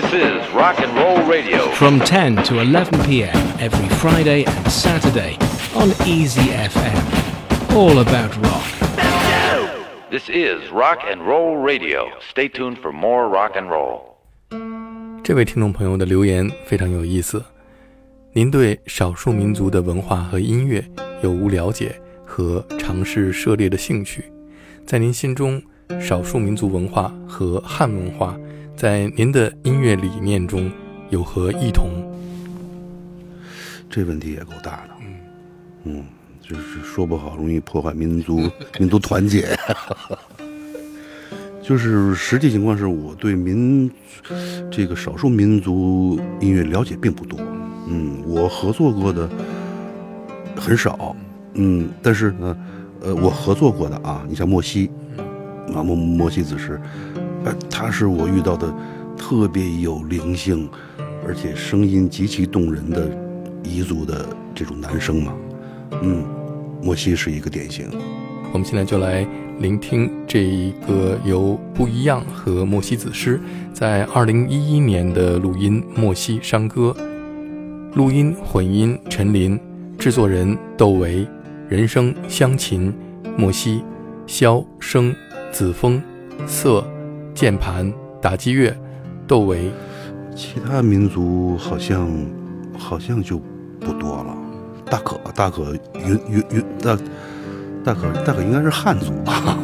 This is Rock and Roll Radio. from 10 to 11 p.m. every Friday and Saturday on Easy FM. All about rock. This is Rock and Roll Radio. Stay tuned for more rock and roll. 这位听众朋友的留言非常有意思。您对少数民族的文化和音乐有无了解和尝试涉猎的兴趣？在您心中，少数民族文化和汉文化在您的音乐理念中有何异同？这问题也够大的，嗯，就是说不好容易破坏民族 民族团结。就是实际情况是我对民这个少数民族音乐了解并不多，嗯，我合作过的很少，嗯，但是呢，呃，我合作过的啊，你像莫西，啊莫莫西子诗，呃，他是我遇到的特别有灵性，而且声音极其动人的彝族的这种男生嘛，嗯，莫西是一个典型。我们现在就来聆听这一个由不一样和莫西子诗在二零一一年的录音《莫西山歌》，录音混音陈琳，制作人窦唯，人声湘琴，莫西，箫声子枫，瑟键盘打击乐，窦唯。其他民族好像好像就不多了，大可大可云云云大大可大可应该是汉族吧。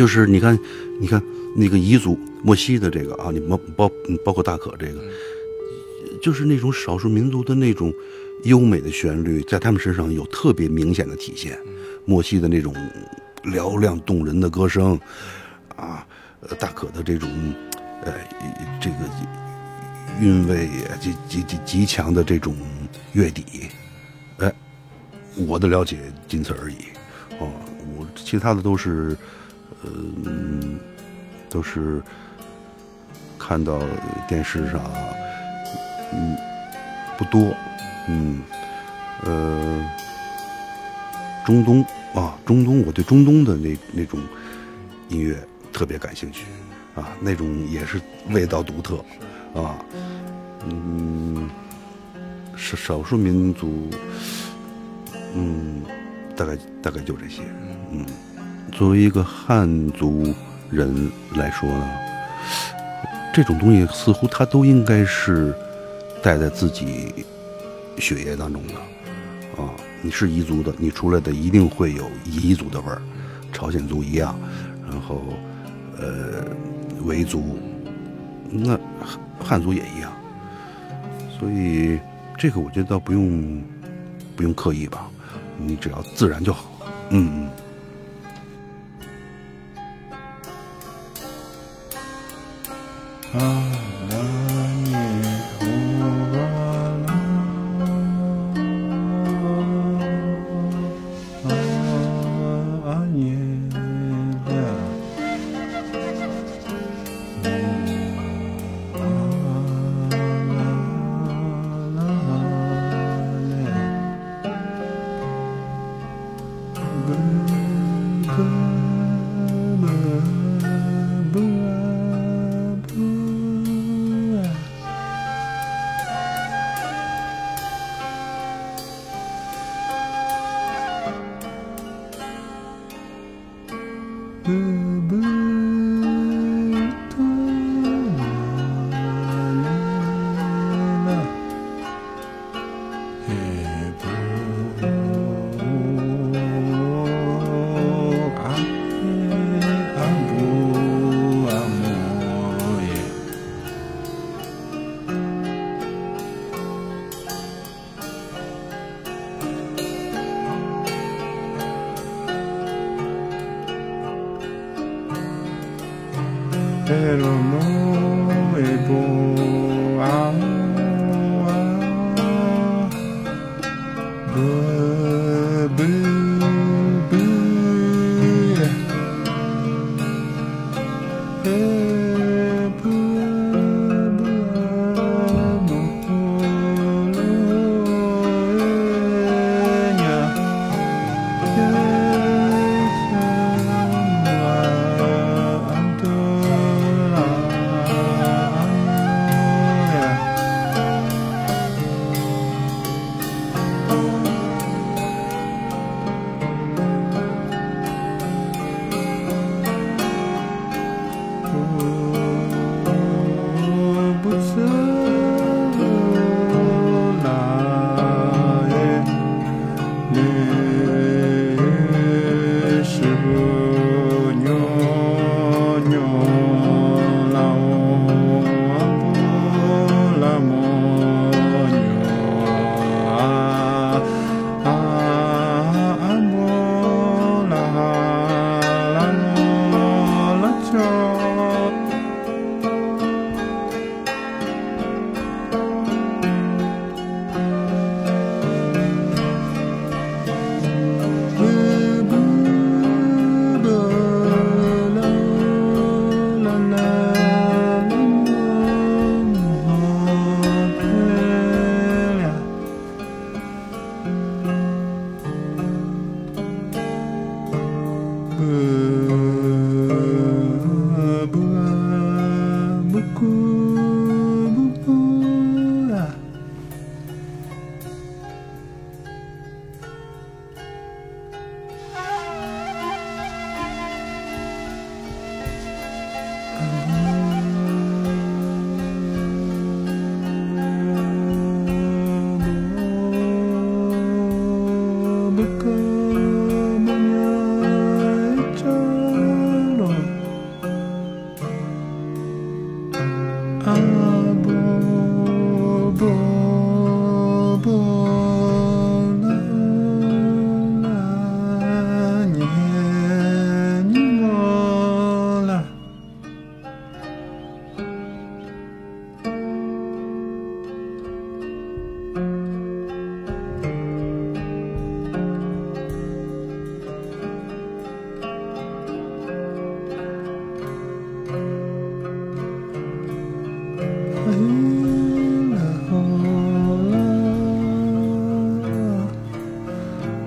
就是你看，你看那个彝族墨西的这个啊，你包包包括大可这个，就是那种少数民族的那种优美的旋律，在他们身上有特别明显的体现。墨西的那种嘹亮动人的歌声，啊，呃，大可的这种，呃，这个韵味极极极极强的这种乐底，哎，我的了解仅此而已。哦，我其他的都是。嗯，都是看到电视上，嗯，不多，嗯，呃，中东啊，中东，我对中东的那那种音乐特别感兴趣，啊，那种也是味道独特，啊，嗯，少少数民族，嗯，大概大概就这些，嗯。作为一个汉族人来说呢，这种东西似乎它都应该是带在自己血液当中的啊。你是彝族的，你出来的一定会有彝族的味儿，朝鲜族一样，然后呃维族，那汉族也一样。所以这个我觉得倒不用不用刻意吧，你只要自然就好。嗯嗯。啊。不。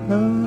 love.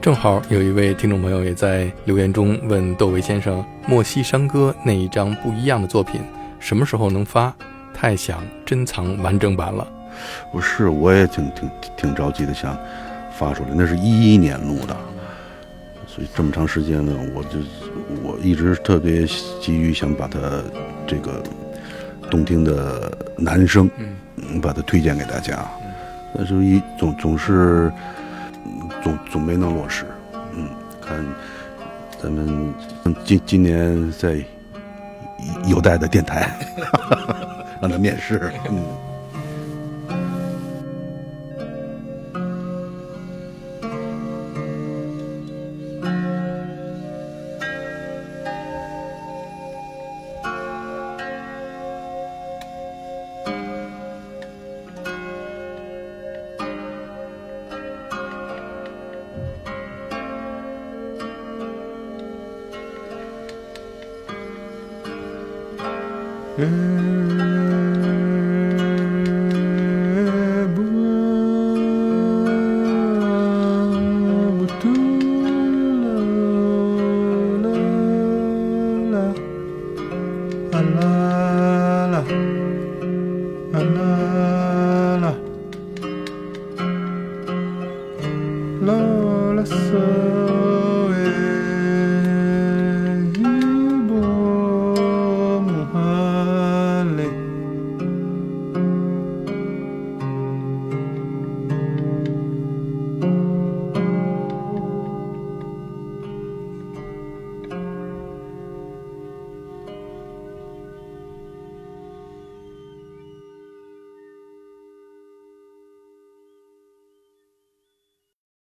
正好有一位听众朋友也在留言中问窦唯先生，《莫西山歌》那一张不一样的作品什么时候能发？太想珍藏完整版了。不是，我也挺挺挺着急的，想发出来。那是一一年录的，所以这么长时间呢，我就我一直特别急于想把它这个动听的男声，嗯，把它推荐给大家。但是，一总总是总总没能落实。嗯，看咱们今今年在有待的电台 让他面试。嗯。ん。